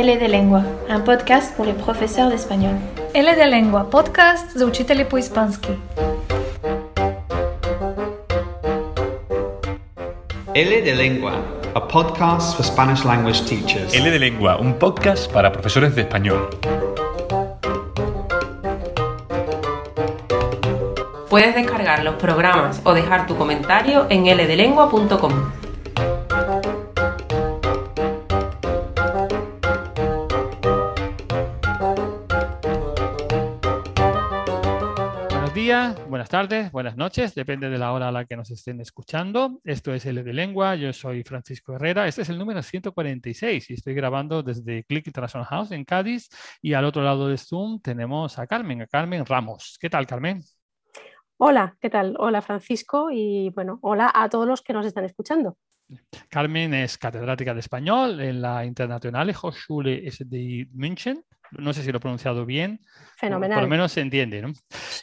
L de Lengua, un podcast pour les professeurs d'espagnol. L de Lengua, podcast za učitelje po ispanski. L de Lengua, a podcast for Spanish language teachers. L de Lengua, un podcast para profesores de español. Puedes descargar los programas o dejar tu comentario en ldelengua.com. tardes, buenas noches, depende de la hora a la que nos estén escuchando. Esto es L de Lengua, yo soy Francisco Herrera, este es el número 146 y estoy grabando desde Click International House en Cádiz y al otro lado de Zoom tenemos a Carmen, a Carmen Ramos. ¿Qué tal, Carmen? Hola, ¿qué tal? Hola Francisco y bueno, hola a todos los que nos están escuchando. Carmen es catedrática de español en la Internationale Hochschule SDI München. No sé si lo he pronunciado bien. Fenomenal. Por lo menos se entiende, ¿no?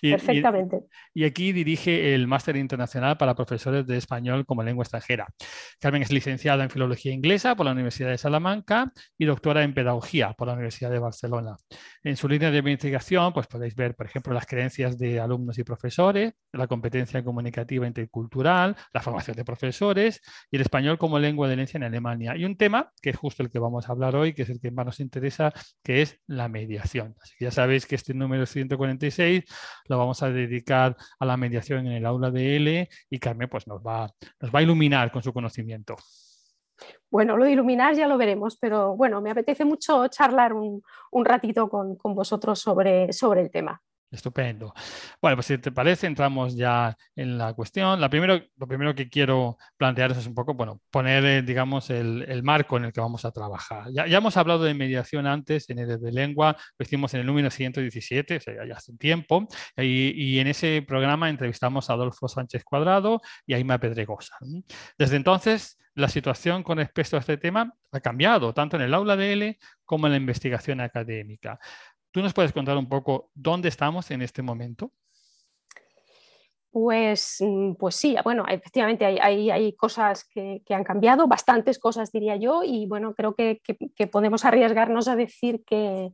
Y, Perfectamente. Y, y, aquí dirige el máster internacional para profesores de español como lengua extranjera. Carmen es licenciada en filología inglesa por la Universidad de Salamanca y doctora en pedagogía por la Universidad de Barcelona. En su línea de investigación, pues podéis ver, por ejemplo, las creencias de alumnos y profesores, la competencia comunicativa intercultural, la formación de profesores y el español como lengua de herencia en Alemania. Y un tema que es justo el que vamos a hablar hoy, que es el que más nos interesa, que es la mediación. Así que ya sabéis que este número 146 lo vamos a dedicar a la mediación en el aula de L y Carmen pues nos va, nos va a iluminar con su conocimiento. Bueno, lo de iluminar ya lo veremos, pero bueno, me apetece mucho charlar un, un ratito con, con vosotros sobre, sobre el tema. Estupendo. Bueno, pues si te parece, entramos ya en la cuestión. La primero, lo primero que quiero plantear es un poco, bueno, poner, eh, digamos, el, marco en el que vamos a trabajar. Ya, hemos hablado de mediación antes en el de lengua, lo hicimos en el número 117, o sea, ya hace tiempo, y, en ese programa entrevistamos a Adolfo Sánchez Cuadrado y a Pedregosa. Desde entonces, la situación con respecto a este tema ha cambiado, tanto en el aula de L como en la investigación académica. ¿Tú nos puedes contar un poco dónde estamos en este momento? Pues, pues sí, bueno, efectivamente hay, hay, hay cosas que, que, han cambiado, bastantes cosas diría yo, y bueno, creo que, que, que podemos arriesgarnos a decir que,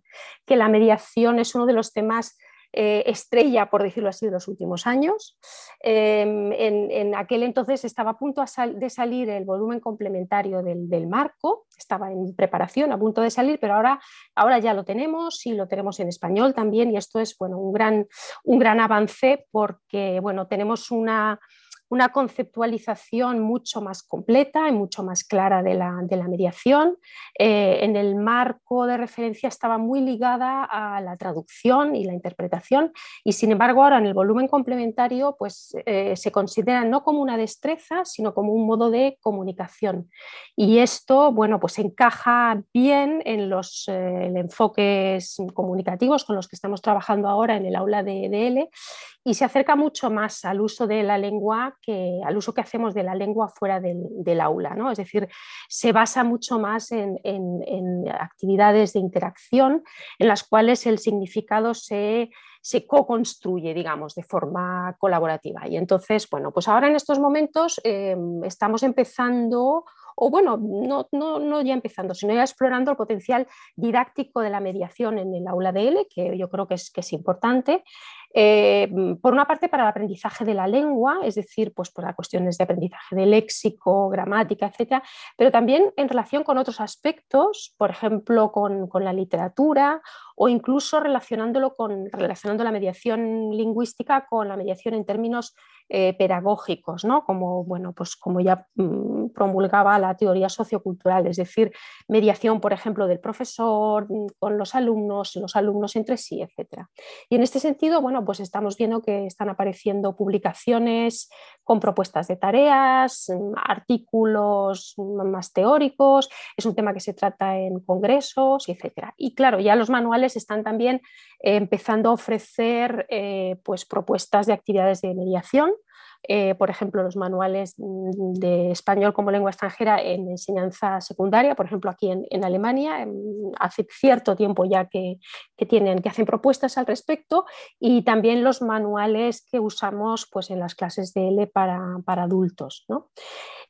la mediación es uno de los temas eh, estrella, por decirlo así, de los últimos años. Eh, en, en, aquel entonces estaba a punto de salir el volumen complementario del, del, marco, estaba en preparación, a punto de salir, pero ahora, ahora ya lo tenemos y lo tenemos en español también y esto es bueno, un, gran, un gran avance porque bueno, tenemos una una conceptualización mucho más completa y mucho más clara de la, de la mediación. Eh, en el marco de referencia estaba muy ligada a la traducción y la interpretación y sin embargo ahora en el volumen complementario pues eh, se considera no como una destreza sino como un modo de comunicación y esto bueno pues encaja bien en los eh, enfoques comunicativos con los que estamos trabajando ahora en el aula de DL y se acerca mucho más al uso de la lengua que al uso que hacemos de la lengua fuera del, aula. ¿no? Es decir, se basa mucho más en, actividades de interacción en las cuales el significado se, co-construye, digamos, de forma colaborativa. Y entonces, bueno, pues ahora en estos momentos eh, estamos empezando o bueno, no, no, no, ya empezando, sino ya explorando el potencial didáctico de la mediación en el aula de L, que yo creo que es importante. Eh, por una parte, para el aprendizaje de la lengua, es decir, pues para cuestiones de aprendizaje de léxico, gramática, etcétera, pero también en relación con otros aspectos, por ejemplo, con, con la literatura o incluso relacionándolo con, relacionando la mediación lingüística con la mediación en términos eh, pedagógicos, ¿no? como, bueno, pues como ya mmm, promulgaba la teoría sociocultural, es decir, mediación, por ejemplo, del profesor con los alumnos, los alumnos entre sí, etc. Y en este sentido, bueno, pues estamos viendo que están apareciendo publicaciones con propuestas de tareas, artículos más teóricos, es un tema que se trata en congresos, etc. Y claro, ya los manuales están también eh, empezando a ofrecer eh, pues, propuestas de actividades de mediación eh, por ejemplo, los manuales de español como lengua extranjera en enseñanza secundaria, por ejemplo, aquí en, Alemania, hace cierto tiempo ya que, que, tienen, que hacen propuestas al respecto, y también los manuales que usamos pues, en las clases de L para, para adultos. ¿no?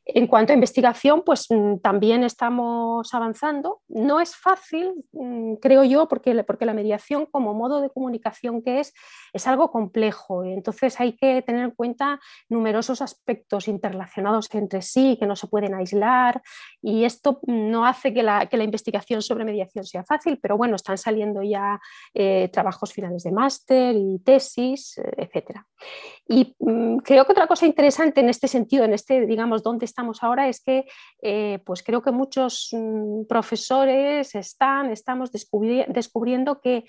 En cuanto a investigación, pues mm, también estamos avanzando. No es fácil, mm, creo yo, porque, porque la mediación como modo de comunicación que es, es algo complejo. Entonces hay que tener en cuenta numerosos aspectos interrelacionados entre sí que no se pueden aislar y esto no hace que la, que la investigación sobre mediación sea fácil, pero bueno, están saliendo ya eh, trabajos finales de máster y tesis, eh, etcétera. Y mm, creo que otra cosa interesante en este sentido, en este, digamos, donde estamos ahora, es que eh, pues creo que muchos mm, profesores están, estamos descubriendo que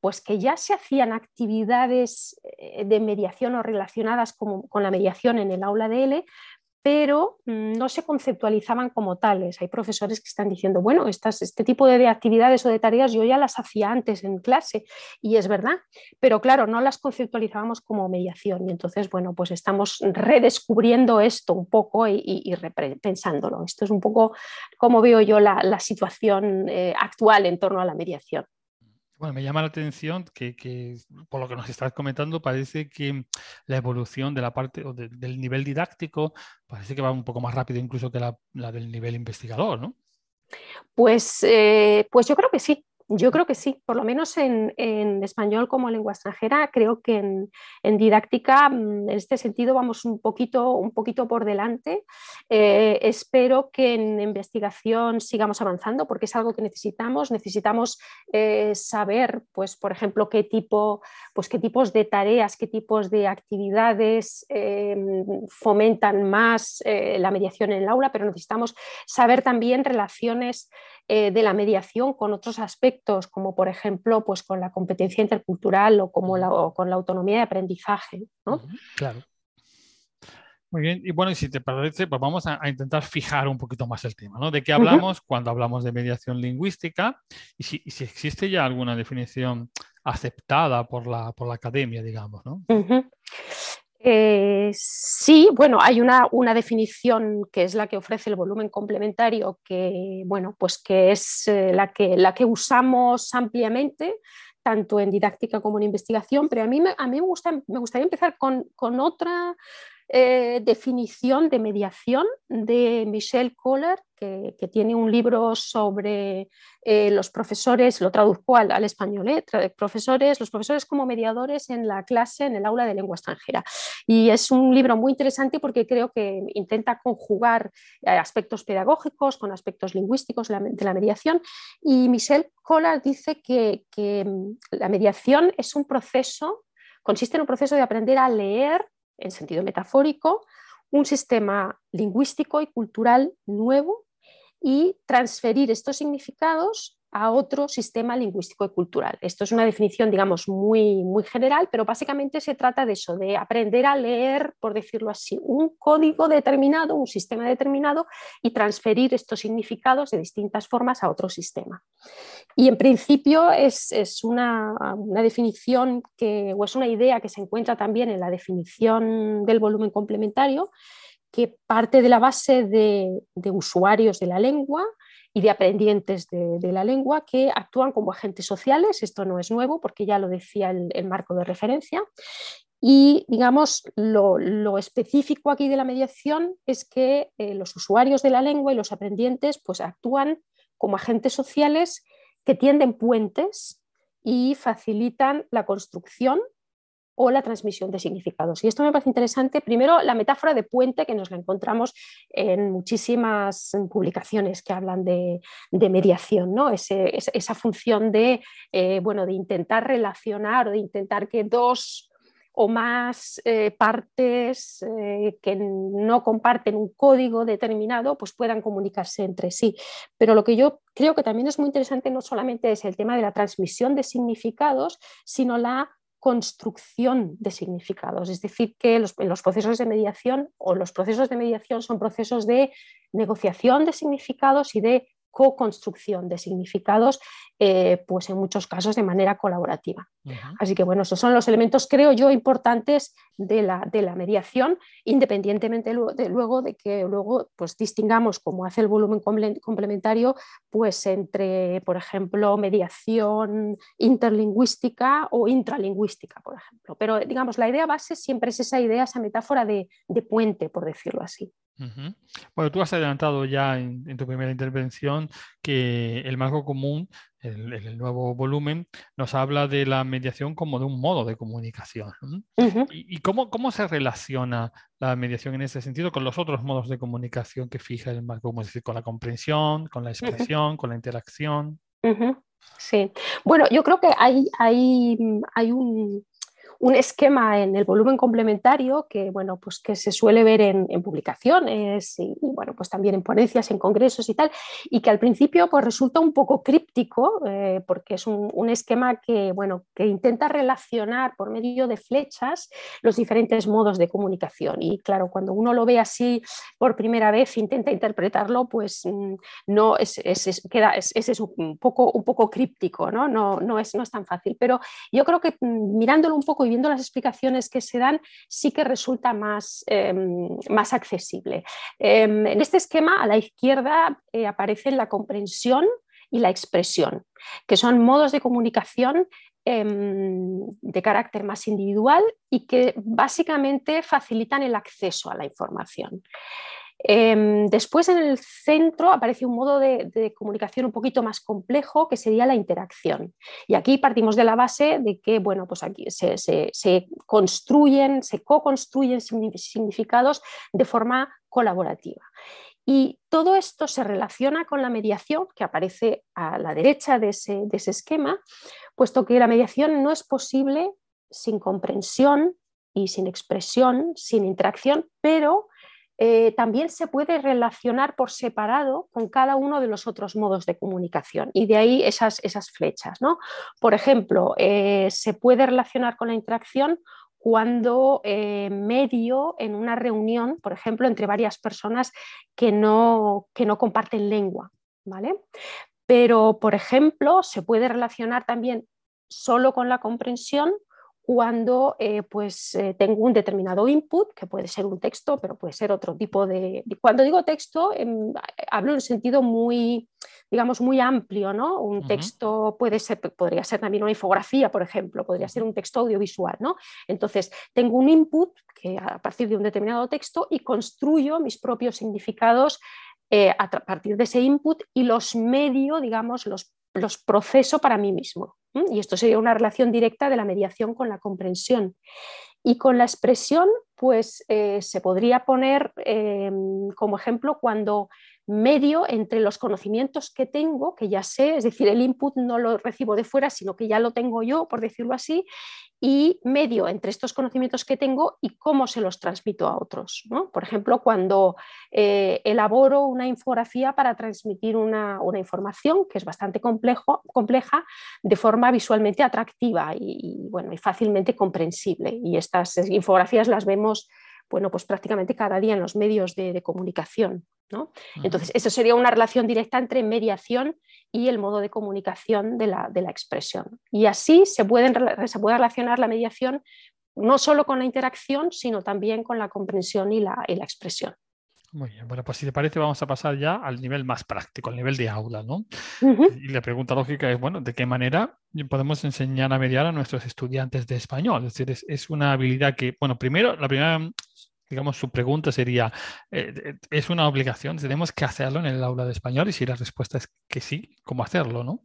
pues que ya se hacían actividades eh, de mediación o relacionadas con, con la mediación en el aula de L, pero mm, no se conceptualizaban como tales. Hay profesores que están diciendo, bueno, estas, este tipo de actividades o de tareas yo ya las hacía antes en clase y es verdad, pero claro, no las conceptualizábamos como mediación y entonces, bueno, pues estamos redescubriendo esto un poco y, y, repensándolo. Esto es un poco como veo yo la, la situación eh, actual en torno a la mediación. Bueno, me llama la atención que, por lo que nos estás comentando, parece que la evolución de la parte o del nivel didáctico parece que va un poco más rápido incluso que la, del nivel investigador, ¿no? Pues, eh, pues yo creo que sí. Yo creo que sí, por lo menos en, español como lengua extranjera, creo que en, didáctica, mm, en este sentido, vamos un poquito, un poquito por delante. Eh, espero que en investigación sigamos avanzando porque es algo que necesitamos. Necesitamos eh, saber, pues, por ejemplo, qué, tipo, pues, qué tipos de tareas, qué tipos de actividades em, fomentan más eh, la mediación en el aula, pero necesitamos saber también relaciones de la mediación con otros aspectos como por ejemplo pues con la competencia intercultural o, como la, con la autonomía de aprendizaje. Claro. Muy bien, y bueno, y si te parece, pues vamos a, intentar fijar un poquito más el tema, ¿no? ¿De qué hablamos cuando hablamos de mediación lingüística? Y si, existe ya alguna definición aceptada por la, por la academia, digamos, ¿no? Eh, sí, bueno, hay una, definición que es la que ofrece el volumen complementario, que, bueno, pues que es eh, la, que, la que usamos ampliamente, tanto en didáctica como en investigación, pero a mí, a mí me, gusta, me gustaría empezar con, con otra eh, definición de mediación de Michelle Kohler, que, tiene un libro sobre eh, los profesores, lo traduzco al, español, eh, profesores, los profesores como mediadores en la clase, en el aula de lengua extranjera. Y es un libro muy interesante porque creo que intenta conjugar aspectos pedagógicos con aspectos lingüísticos de la, mediación. Y Michelle Kohler dice que, mm, la mediación es un proceso, consiste en un proceso de aprender a leer en sentido metafórico, un sistema lingüístico y cultural nuevo y transferir estos significados a otro sistema lingüístico y cultural. Esto es una definición, digamos, muy, muy general, pero básicamente se trata de eso, de aprender a leer, por decirlo así, un código determinado, un sistema determinado y transferir estos significados de distintas formas a otro sistema. Y en principio es, una, definición que, o es una idea que se encuentra también en la definición del volumen complementario, que parte de la base de, de usuarios de la lengua, y de aprendientes de, la lengua que actúan como agentes sociales. Esto no es nuevo porque ya lo decía el, marco de referencia. Y digamos, lo, específico aquí de la mediación es que eh, los usuarios de la lengua y los aprendientes pues, actúan como agentes sociales que tienden puentes y facilitan la construcción o la transmisión de significados. Y esto me parece interesante. Primero, la metáfora de puente, que nos la encontramos en muchísimas publicaciones que hablan de, mediación, ¿no? esa función de, eh, bueno, de intentar relacionar o de intentar que dos o más eh, partes eh, que no comparten un código determinado pues puedan comunicarse entre sí. Pero lo que yo creo que también es muy interesante no solamente es el tema de la transmisión de significados, sino la construcción de significados. Es decir, que los, los, procesos de mediación o los procesos de mediación son procesos de negociación de significados y de co-construcción de significados, eh, pues en muchos casos de manera colaborativa. Así que bueno, esos son los elementos, creo yo, importantes de la, de la mediación, independientemente de luego de que luego pues distingamos, como hace el volumen complementario, pues entre, por ejemplo, mediación interlingüística o intralingüística, por ejemplo. Pero digamos, la idea base siempre es esa idea, esa metáfora de, de puente, por decirlo así. Bueno, tú has adelantado ya en, tu primera intervención que el marco común, el, el, nuevo volumen, nos habla de la mediación como de un modo de comunicación. ¿Y, cómo, cómo, se relaciona la mediación en ese sentido con los otros modos de comunicación que fija el marco común? Es decir, con la comprensión, con la expresión, con la interacción. Sí, bueno, yo creo que hay, hay, hay un, un esquema en el volumen complementario que, bueno, pues que se suele ver en, publicaciones y, bueno, pues también en ponencias, en congresos y tal, y que al principio pues resulta un poco críptico eh, porque es un, esquema que, bueno, que intenta relacionar por medio de flechas los diferentes modos de comunicación. Y claro, cuando uno lo ve así por primera vez, intenta interpretarlo, pues mm, no es, es, queda, es, un, poco, un poco críptico, ¿no? No, no, es, no es tan fácil. Pero yo creo que mm, mirándolo un poco viendo las explicaciones que se dan, sí que resulta más, em, más accesible. Em, en este esquema, a la izquierda eh, aparecen la comprensión y la expresión, que son modos de comunicación em, de carácter más individual y que básicamente facilitan el acceso a la información. Em, después en el centro aparece un modo de, comunicación un poquito más complejo que sería la interacción. Y aquí partimos de la base de que bueno, pues aquí se, construyen, se co-construyen significados de forma colaborativa. Y todo esto se relaciona con la mediación que aparece a la derecha de ese, de ese esquema, puesto que la mediación no es posible sin comprensión y sin expresión, sin interacción, pero eh, también se puede relacionar por separado con cada uno de los otros modos de comunicación y de ahí esas, esas flechas. ¿no? Por ejemplo, eh, se puede relacionar con la interacción cuando eh, medio en una reunión, por ejemplo, entre varias personas que no, que no comparten lengua. ¿vale? Pero, por ejemplo, se puede relacionar también solo con la comprensión cuando eh, pues, eh, tengo un determinado input, que puede ser un texto, pero puede ser otro tipo de... Cuando digo texto, em, hablo en un sentido muy, digamos, muy amplio, ¿no? Un texto puede ser, podría ser también una infografía, por ejemplo, podría ser un texto audiovisual, ¿no? Entonces, tengo un input que a partir de un determinado texto y construyo mis propios significados eh, a partir de ese input y los medio, digamos, los los proceso para mí mismo. Y esto sería una relación directa de la mediación con la comprensión. Y con la expresión, pues eh, se podría poner em, como ejemplo cuando medio entre los conocimientos que tengo, que ya sé, es decir, el input no lo recibo de fuera, sino que ya lo tengo yo, por decirlo así, y medio entre estos conocimientos que tengo y cómo se los transmito a otros. Por ejemplo, cuando eh, elaboro una infografía para transmitir una, información que es bastante compleja de forma visualmente atractiva y, bueno, y fácilmente comprensible. Y estas infografías las vemos bueno, pues prácticamente cada día en los medios de, comunicación. ¿no? Entonces, eso sería una relación directa entre mediación y el modo de comunicación de la, expresión. Y así se, pueden, se puede relacionar la mediación no solo con la interacción, sino también con la comprensión y la, expresión. Muy bien, bueno, pues si te parece vamos a pasar ya al nivel más práctico, al nivel de aula, ¿no? Y la pregunta lógica es, bueno, ¿de qué manera podemos enseñar a mediar a nuestros estudiantes de español? Es decir, es una habilidad que, bueno, primero, la primera digamos, su pregunta sería, eh, ¿es una obligación? ¿Tenemos que hacerlo en el aula de español? Y si la respuesta es que sí, ¿cómo hacerlo, no?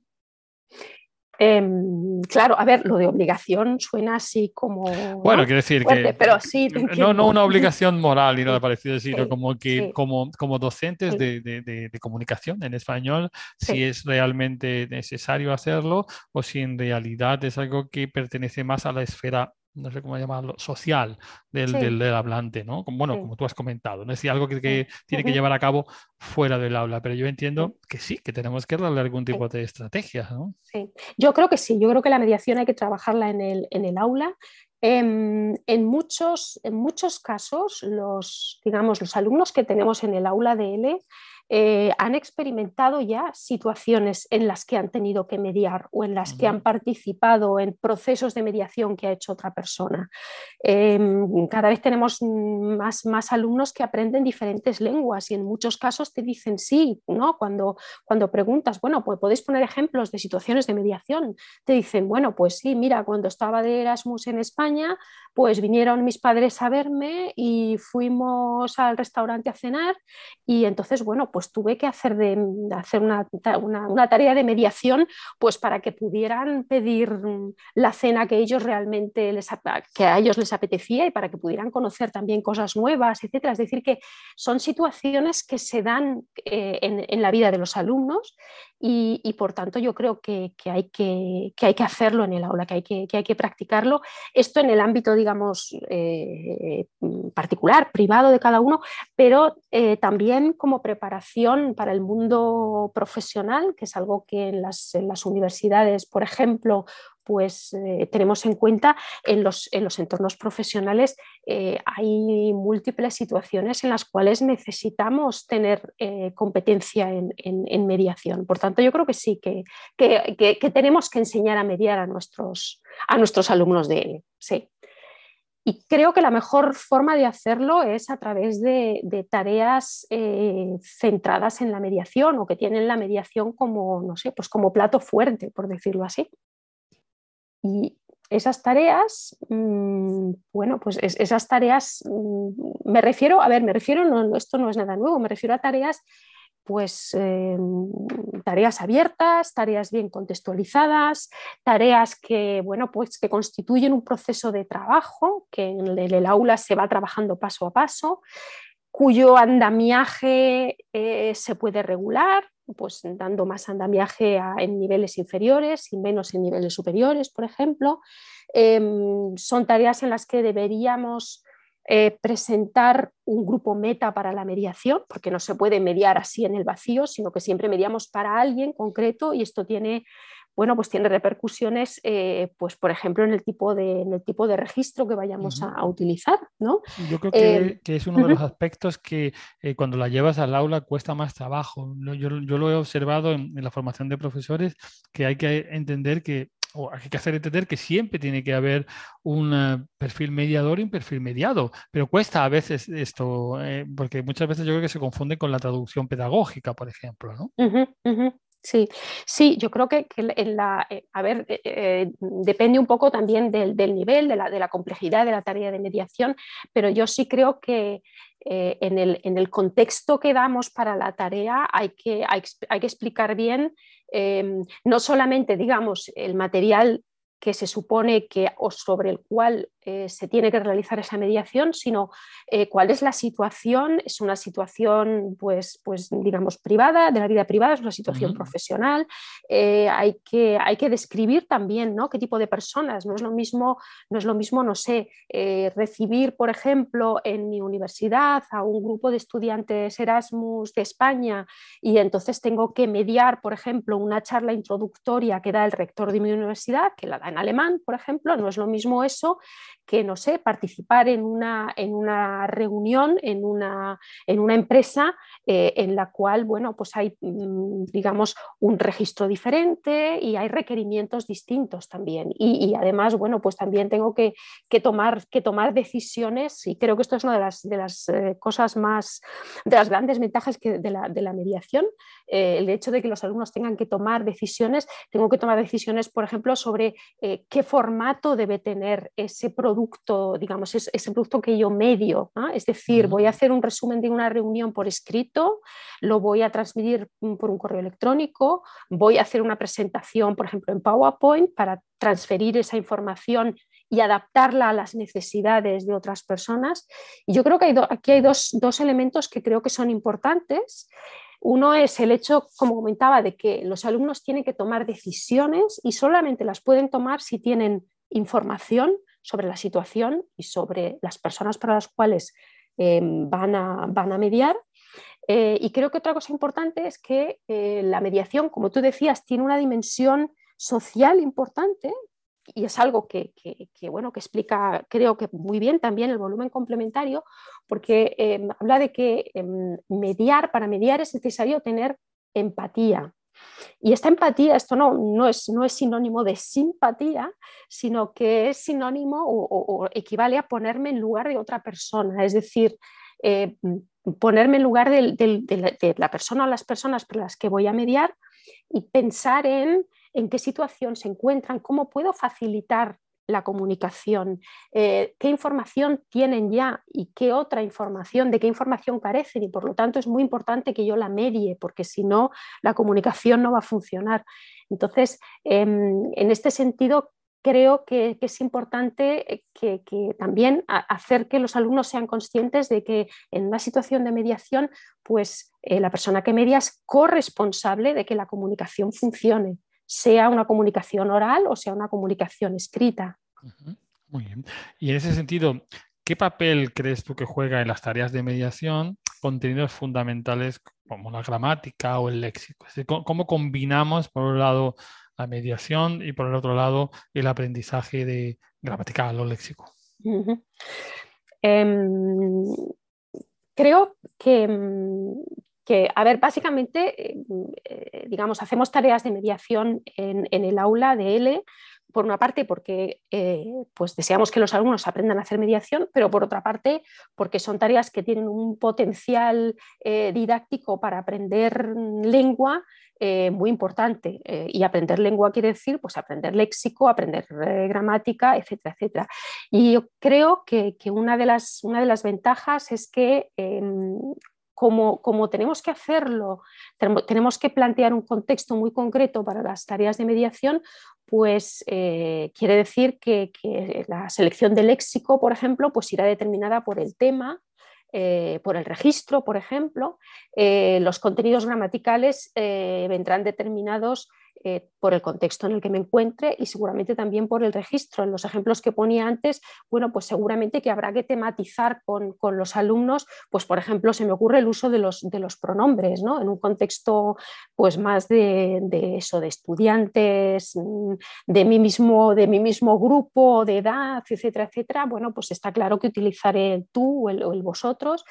Em, claro, a ver, lo de obligación suena así como. Bueno, quiero decir que. Pero sí, no, no una obligación moral y nada parecido, sino como que como, como docentes de, de, de, comunicación en español, si es realmente necesario hacerlo o si en realidad es algo que pertenece más a la esfera no sé cómo llamarlo, social del, del, hablante, ¿no? Como, bueno, como tú has comentado, ¿no? es decir, algo que, tiene que llevar a cabo fuera del aula, pero yo entiendo que sí, que tenemos que darle algún tipo de estrategia, ¿no? Sí, yo creo que sí, yo creo que la mediación hay que trabajarla en el, en el aula. En, en, muchos, en muchos casos, los, digamos, los alumnos que tenemos en el aula de L eh, han experimentado ya situaciones en las que han tenido que mediar o en las que han participado en procesos de mediación que ha hecho otra persona. Em, cada vez tenemos más, más alumnos que aprenden diferentes lenguas y en muchos casos te dicen sí, ¿no? Cuando, cuando preguntas, bueno, pues podéis poner ejemplos de situaciones de mediación, te dicen, bueno, pues sí, mira, cuando estaba de Erasmus en España, pues vinieron mis padres a verme y fuimos al restaurante a cenar y entonces, bueno, pues tuve que hacer, de, hacer una, una, tarea de mediación pues para que pudieran pedir la cena que ellos realmente les, que a ellos les apetecía y para que pudieran conocer también cosas nuevas, etcétera. Es decir, que son situaciones que se dan eh, en, en, la vida de los alumnos y, por tanto yo creo que, hay que, hay que hacerlo en el aula, que hay que, hay que practicarlo. Esto en el ámbito, digamos, eh, particular, privado de cada uno, pero eh, también como preparación para el mundo profesional, que es algo que en las universidades, por ejemplo, pues eh, tenemos en cuenta en los, en los entornos profesionales eh, hay múltiples situaciones en las cuales necesitamos tener eh, competencia en, en, mediación. Por tanto, yo creo que sí, que, que, tenemos que enseñar a mediar a nuestros, a nuestros alumnos de él. Sí. Y creo que la mejor forma de hacerlo es a través de, de tareas centradas en la mediación o que tienen la mediación como, no sé, pues como plato fuerte, por decirlo así. Y esas tareas, mm, bueno, pues esas tareas, mm, me refiero, a ver, me refiero, no, esto no es nada nuevo, me refiero a tareas, pues eh, tareas abiertas, tareas bien contextualizadas, tareas que, bueno, pues que constituyen un proceso de trabajo, que en el, aula se va trabajando paso a paso, cuyo andamiaje eh, se puede regular, pues dando más andamiaje en niveles inferiores y menos en niveles superiores, por ejemplo. Em, son tareas en las que deberíamos eh, presentar un grupo meta para la mediación, porque no se puede mediar así en el vacío, sino que siempre mediamos para alguien concreto y esto tiene bueno, pues tiene repercusiones, eh, pues por ejemplo, en el tipo de, en el tipo de registro que vayamos a, utilizar. ¿no? Yo creo que, eh, es uno de los aspectos que eh, cuando la llevas al aula cuesta más trabajo. Yo, yo lo he observado en, la formación de profesores, que hay que entender que o hay que hacer entender que siempre tiene que haber un perfil mediador y un perfil mediado, pero cuesta a veces esto, porque muchas veces yo creo que se confunde con la traducción pedagógica, por ejemplo. ¿no? Sí, sí, yo creo que, la, eh, a ver, eh, eh, depende un poco también del, nivel, de la, de la, complejidad de la tarea de mediación, pero yo sí creo que en, el, en, el, contexto que damos para la tarea hay que, hay, que explicar bien no solamente, digamos, el material que se supone que o sobre el cual eh, se tiene que realizar esa mediación, sino eh, cuál es la situación. Es una situación, pues, pues, digamos, privada, de la vida privada, es una situación profesional. Eh, hay, que, hay que describir también ¿no? qué tipo de personas. No es lo mismo, no, es lo mismo, no sé, recibir, por ejemplo, en mi universidad a un grupo de estudiantes Erasmus de España y entonces tengo que mediar, por ejemplo, una charla introductoria que da el rector de mi universidad, que la da en alemán, por ejemplo. No es lo mismo eso que, no sé, participar en una, en una reunión, en una, en una empresa eh, en la cual, bueno, pues hay, mm, digamos, un registro diferente y hay requerimientos distintos también. Y, además, bueno, pues también tengo que, tomar, que tomar decisiones y creo que esto es una de las, de las eh, cosas más, de las grandes ventajas que de, la, de la mediación, eh, el hecho de que los alumnos tengan que tomar decisiones, tengo que tomar decisiones, por ejemplo, sobre qué formato debe tener ese producto, digamos, ese, producto que yo medio. Es decir, voy a hacer un resumen de una reunión por escrito, lo voy a transmitir por un correo electrónico, voy a hacer una presentación, por ejemplo, en PowerPoint para transferir esa información y adaptarla a las necesidades de otras personas. Y yo creo que aquí hay dos, dos elementos que creo que son importantes. Uno es el hecho, como comentaba, de que los alumnos tienen que tomar decisiones y solamente las pueden tomar si tienen información sobre la situación y sobre las personas para las cuales van, a, van, a, mediar. Eh, y creo que otra cosa importante es que eh, la mediación, como tú decías, tiene una dimensión social importante y es algo que, bueno, que explica, creo que muy bien también el volumen complementario, porque em, habla de que em, mediar, para mediar es necesario tener empatía. Y esta empatía, esto no, no, es, no es sinónimo de simpatía, sino que es sinónimo o, equivale a ponerme en lugar de otra persona, es decir, eh, ponerme en lugar de, la, persona o las personas por las que voy a mediar y pensar en en qué situación se encuentran, cómo puedo facilitar la comunicación, eh, qué información tienen ya y qué otra información, de qué información carecen y por lo tanto es muy importante que yo la medie porque si no la comunicación no va a funcionar. Entonces, em, en este sentido, creo que, es importante eh, que, también hacer que los alumnos sean conscientes de que en una situación de mediación, pues eh, la persona que media es corresponsable de que la comunicación funcione sea una comunicación oral o sea una comunicación escrita. Muy bien. Y en ese sentido, ¿qué papel crees tú que juega en las tareas de mediación contenidos fundamentales como la gramática o el léxico? ¿Cómo combinamos, por un lado, la mediación y por el otro lado, el aprendizaje de gramatical o léxico? Em, creo que, que, a ver, básicamente, eh, eh, digamos, hacemos tareas de mediación en, el aula de L, por una parte porque eh, pues deseamos que los alumnos aprendan a hacer mediación, pero por otra parte porque son tareas que tienen un potencial didáctico para aprender lengua muy importante. y aprender lengua quiere decir pues, aprender léxico, aprender gramática, etcétera, etcétera. Y yo creo que, que una, de las, una de las ventajas es que em, como, tenemos que hacerlo, tenemos que plantear un contexto muy concreto para las tareas de mediación, pues eh, quiere decir que, la selección de léxico, por ejemplo, pues irá determinada por el tema, eh, por el registro, por ejemplo. Eh, los contenidos gramaticales vendrán determinados eh, por el contexto en el que me encuentre y seguramente también por el registro. En los ejemplos que ponía antes, bueno, pues seguramente que habrá que tematizar con, los alumnos, pues por ejemplo, se me ocurre el uso de los, de los pronombres, ¿no? En un contexto pues más de, eso, de estudiantes, de mí mismo, de mi mismo grupo, de edad, etcétera, etcétera, bueno, pues está claro que utilizaré el tú o el vosotros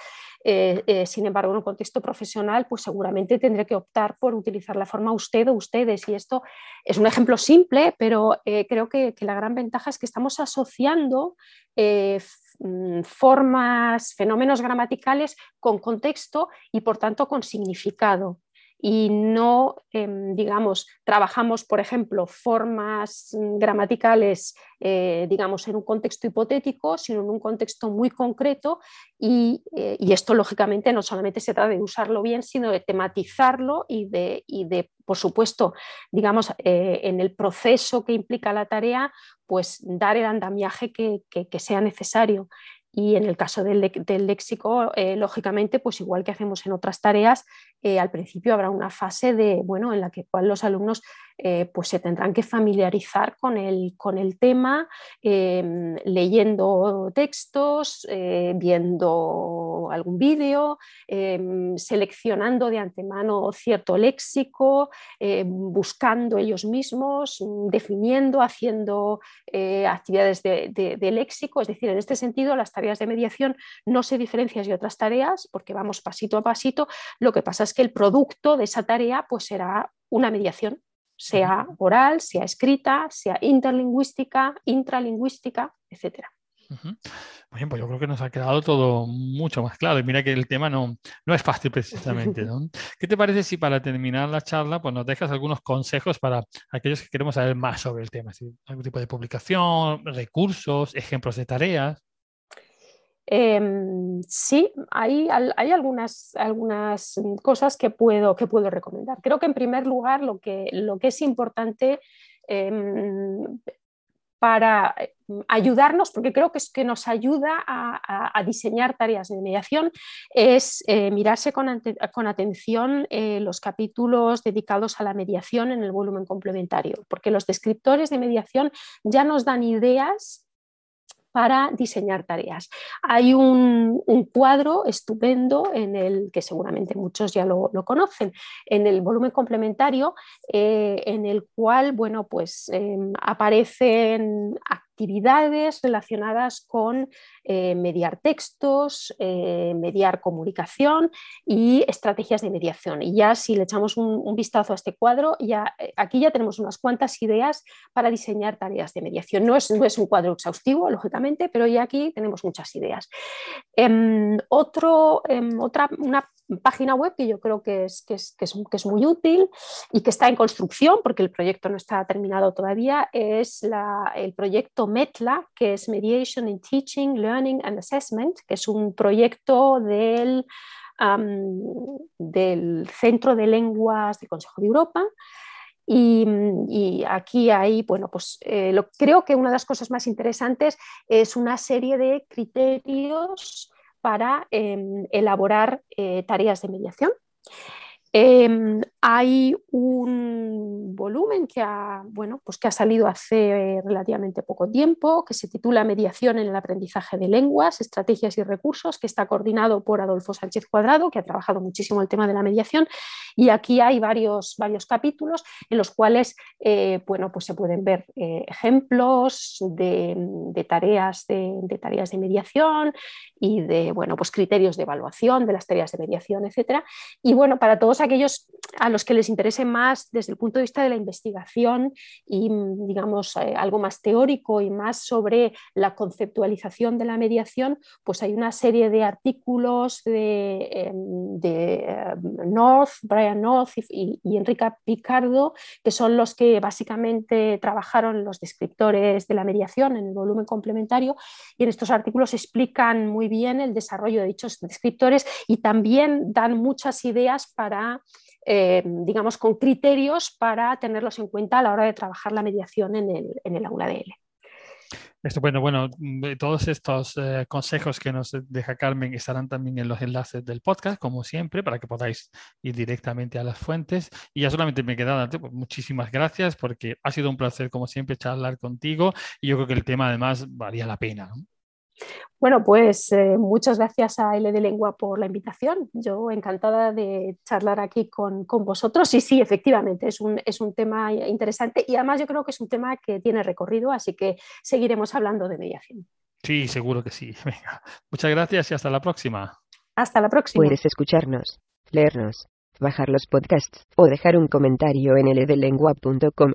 eh, eh, sin embargo, en un contexto profesional, pues seguramente tendré que optar por utilizar la forma usted o ustedes. Y esto es un ejemplo simple, pero eh, creo que, la gran ventaja es que estamos asociando mm, formas, fenómenos gramaticales con contexto y por tanto con significado y no, em, digamos, trabajamos, por ejemplo, formas mm, gramaticales, eh, digamos, en un contexto hipotético, sino en un contexto muy concreto y, eh, esto, lógicamente, no solamente se trata de usarlo bien, sino de tematizarlo y de, de por supuesto, digamos, eh, en el proceso que implica la tarea, pues dar el andamiaje que, que sea necesario. Y en el caso del, léxico, eh, lógicamente, pues igual que hacemos en otras tareas, eh, al principio habrá una fase de, bueno, en la que los alumnos eh, pues se tendrán que familiarizar con el, con el tema, em, leyendo textos, viendo algún vídeo, em, seleccionando de antemano cierto léxico, buscando ellos mismos, definiendo, haciendo actividades de, de léxico. Es decir, en este sentido, las tareas tareas de mediación no se diferencian de otras tareas porque vamos pasito a pasito. Lo que pasa es que el producto de esa tarea pues será una mediación, sea oral, sea escrita, sea interlingüística, intralingüística, etcétera. Muy bien, pues yo creo que nos ha quedado todo mucho más claro. Y mira que el tema no, no es fácil precisamente. ¿Qué te parece si para terminar la charla pues nos dejas algunos consejos para aquellos que queremos saber más sobre el tema? ¿Algún tipo de publicación, recursos, ejemplos de tareas? Em, sí, hay, hay algunas, algunas, cosas que puedo, que puedo recomendar. Creo que en primer lugar lo que, lo que es importante em, para ayudarnos, porque creo que es que nos ayuda a, diseñar tareas de mediación, es eh, mirarse con, con atención eh, los capítulos dedicados a la mediación en el volumen complementario, porque los descriptores de mediación ya nos dan ideas para diseñar tareas. Hay un, cuadro estupendo en el que seguramente muchos ya lo, conocen, en el volumen complementario, eh, en el cual bueno, pues, em, aparecen actividades relacionadas con eh, mediar textos, eh, mediar comunicación y estrategias de mediación. Y ya si le echamos un, vistazo a este cuadro, ya, eh, aquí ya tenemos unas cuantas ideas para diseñar tareas de mediación. No es, no es un cuadro exhaustivo, lógicamente, pero ya aquí tenemos muchas ideas. Em, otro, em, otra, una página web que yo creo que es, que es, que, es, muy útil y que está en construcción porque el proyecto no está terminado todavía es el proyecto METLA, que es Mediation in Teaching, Learning and Assessment, que es un proyecto del, del Centro de Lenguas del Consejo de Europa. Y, aquí hay, bueno, pues eh, creo que una de las cosas más interesantes es una serie de criterios para em, elaborar eh, tareas de mediación. Hay un volumen que ha, bueno, pues que ha salido hace relativamente poco tiempo, que se titula Mediación en el aprendizaje de lenguas, estrategias y recursos, que está coordinado por Adolfo Sánchez Cuadrado, que ha trabajado muchísimo el tema de la mediación. Y aquí hay varios, varios capítulos en los cuales eh, bueno, pues se pueden ver eh, ejemplos de, tareas de, tareas de mediación y de bueno, pues criterios de evaluación de las tareas de mediación, etc. Y bueno, para todos aquellos los que les interese más desde el punto de vista de la investigación y, digamos, eh, algo más teórico y más sobre la conceptualización de la mediación, pues hay una serie de artículos de, em, em, North, Brian North y, y Enrica Picardo, que son los que básicamente trabajaron los descriptores de la mediación en el volumen complementario y en estos artículos explican muy bien el desarrollo de dichos descriptores y también dan muchas ideas para eh, digamos, con criterios para tenerlos en cuenta a la hora de trabajar la mediación en el, en el aula de L. Estupendo. Bueno, todos estos eh, consejos que nos deja Carmen estarán también en los enlaces del podcast, como siempre, para que podáis ir directamente a las fuentes. Y ya solamente me queda pues, muchísimas gracias porque ha sido un placer, como siempre, charlar contigo y yo creo que el tema además valía la pena. Bueno, pues eh, muchas gracias a L de Lengua por la invitación. Yo encantada de charlar aquí con, vosotros. Y sí, efectivamente, es un, es un, tema interesante y además yo creo que es un tema que tiene recorrido, así que seguiremos hablando de mediación. Sí, seguro que sí. Muchas gracias y hasta la próxima. Hasta la próxima. Puedes escucharnos, leernos, bajar los podcasts o dejar un comentario en ldelengua.com.